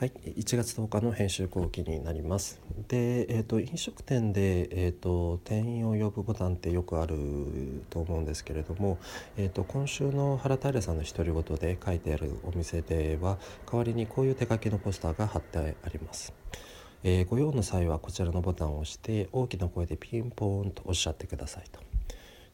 はい、1月10日の編集後期になります。で、えーと、飲食店で、えーと、店員を呼ぶボタンってよくあると思うんですけれども、えーと、今週の原平さんの独り言で書いてあるお店では代わりにこういう手書きのポスターが貼ってあります。えー、ご用の際はこちらのボタンを押して大きな声でピンポーンとおっしゃってくださいと。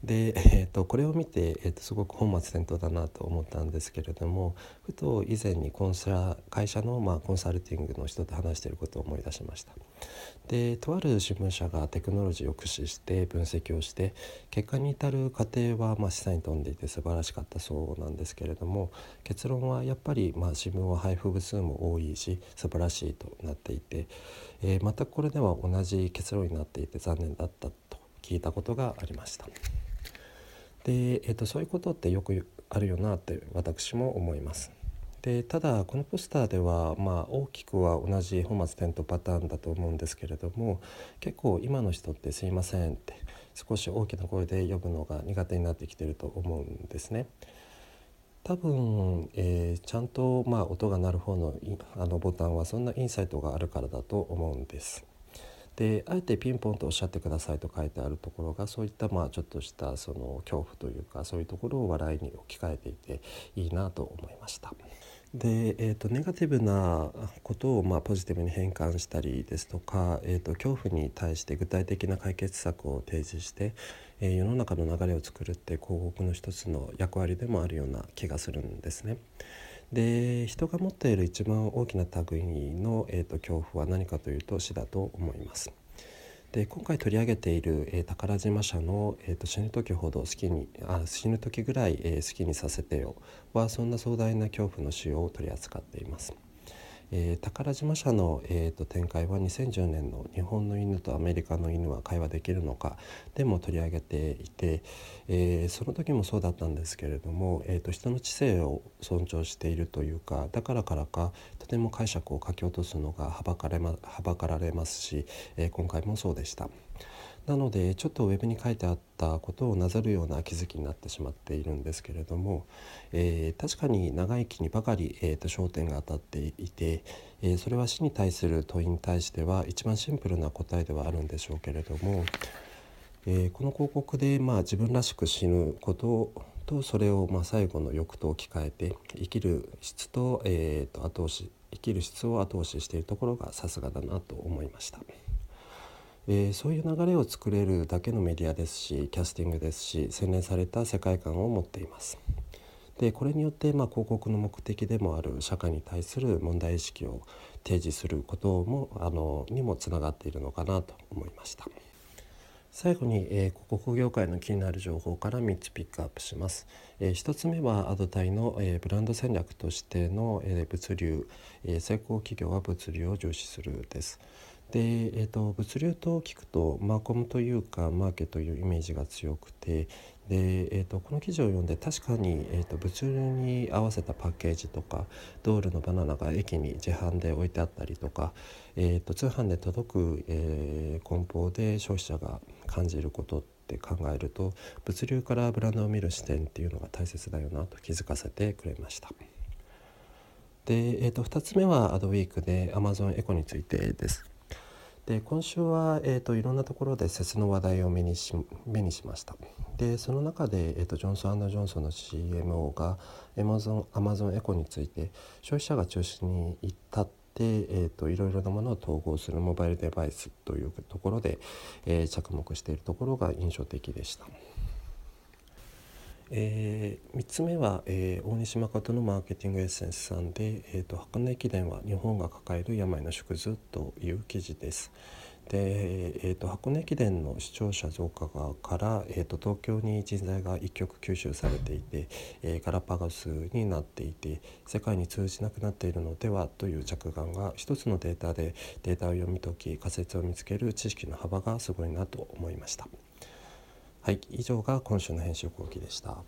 で、えーと、これを見て、えーと、すごく本末転倒だなと思ったんですけれどもふと以前にコンサ会社の、まあ、コンサルティングの人と話していることを思い出しましたでとある新聞社がテクノロジーを駆使して分析をして結果に至る過程は、まあ、示唆に富んでいて素晴らしかったそうなんですけれども結論はやっぱり、まあ、新聞は配布部数も多いし素晴らしいとなっていて、えー、全くこれでは同じ結論になっていて残念だったと聞いたことがありました。で、えーと、そういうことってよくあるよなって私も思います。でただこのポスターでは、まあ、大きくは同じ本末転倒パターンだと思うんですけれども結構今の人って「すいません」って少し大きな声で呼ぶのが苦手になってきてると思うんですね。多分、えー、ちゃんと、まあ、音が鳴る方のあのボタンはそんなインサイトがあるからだと思うんです。であえてピンポンとおっしゃってくださいと書いてあるところがそういったまあちょっとしたその恐怖というかそういうところを笑いに置き換えていていいなと思いました。で、えーと、ネガティブなことをまあポジティブに変換したりですとか、えーと、恐怖に対して具体的な解決策を提示して、えー、世の中の流れを作るって広告の一つの役割でもあるような気がするんですね。で人が持っている一番大きな類の、えーと、恐怖は何かというと死だと思います。で今回取り上げている、えー、宝島社の、えーと「死ぬ時ほど好きにあ死ぬ時ぐらい、えー、好きにさせてよ」はそんな壮大な恐怖の死を取り扱っています。えー、宝島社の、えーと、展開は2010年の「日本の犬とアメリカの犬は会話できるのか」でも取り上げていて、えー、その時もそうだったんですけれども、えーと、人の知性を尊重しているというかだからからかとても解釈を書き落とすのがはばか、られますし、えー、今回もそうでした。なのでちょっとウェブに書いてあったことをなぞるような気づきになってしまっているんですけれども、えー、確かに長生きにばかり、えーと、焦点が当たっていて、えー、それは死に対する問いに対しては一番シンプルな答えではあるんでしょうけれども、えこの広告で、まあ、自分らしく死ぬこととそれをまあ最後の欲と置き換えて生きる質と,、えー、と後押し生きる質を後押ししているところがさすがだなと思いました。えー、そういう流れを作れるだけのメディアですしキャスティングですし洗練された世界観を持っています。でこれによって、まあ、広告の目的でもある社会に対する問題意識を提示することもあのにもつながっているのかなと思いました。最後に、えー、広告業界の気になる情報から3つピックアップします。えー、1つ目はアドタイの、えー、ブランド戦略としての、えー、物流、えー、成功企業は物流を重視するです。で、えーと、物流と聞くとマーコムというかマーケというイメージが強くてで、えーと、この記事を読んで確かに、えーと、物流に合わせたパッケージとかドールのバナナが駅に自販で置いてあったりとか、えー、と通販で届く、えー、梱包で消費者が感じることって考えると物流からブランドを見る視点っていうのが大切だよなと気づかせてくれました。で、えー、と2つ目はアドウィークで Amazon エコについてです。で今週は、えーと、いろんなところで説の話題を目にし目にしましたでその中で、えーと、ジョンソンジョンソンの CMO が Amazon, Amazon エコについて消費者が中心に至って、えーと、いろいろなものを統合するモバイルデバイスというところで、えー、着目しているところが印象的でした。えー、3つ目は、えー、大西誠のマーケティングエッセンスさんで「えーと、箱根駅伝は日本が抱える病の縮図」という記事です。で、えーと、箱根駅伝の視聴者増加から、えーと、東京に人材が一極吸収されていて、えー、ガラパゴスになっていて世界に通じなくなっているのではという着眼が一つのデータでデータを読み解き仮説を見つける知識の幅がすごいなと思いました。はい、以上が今週の編集後期でした。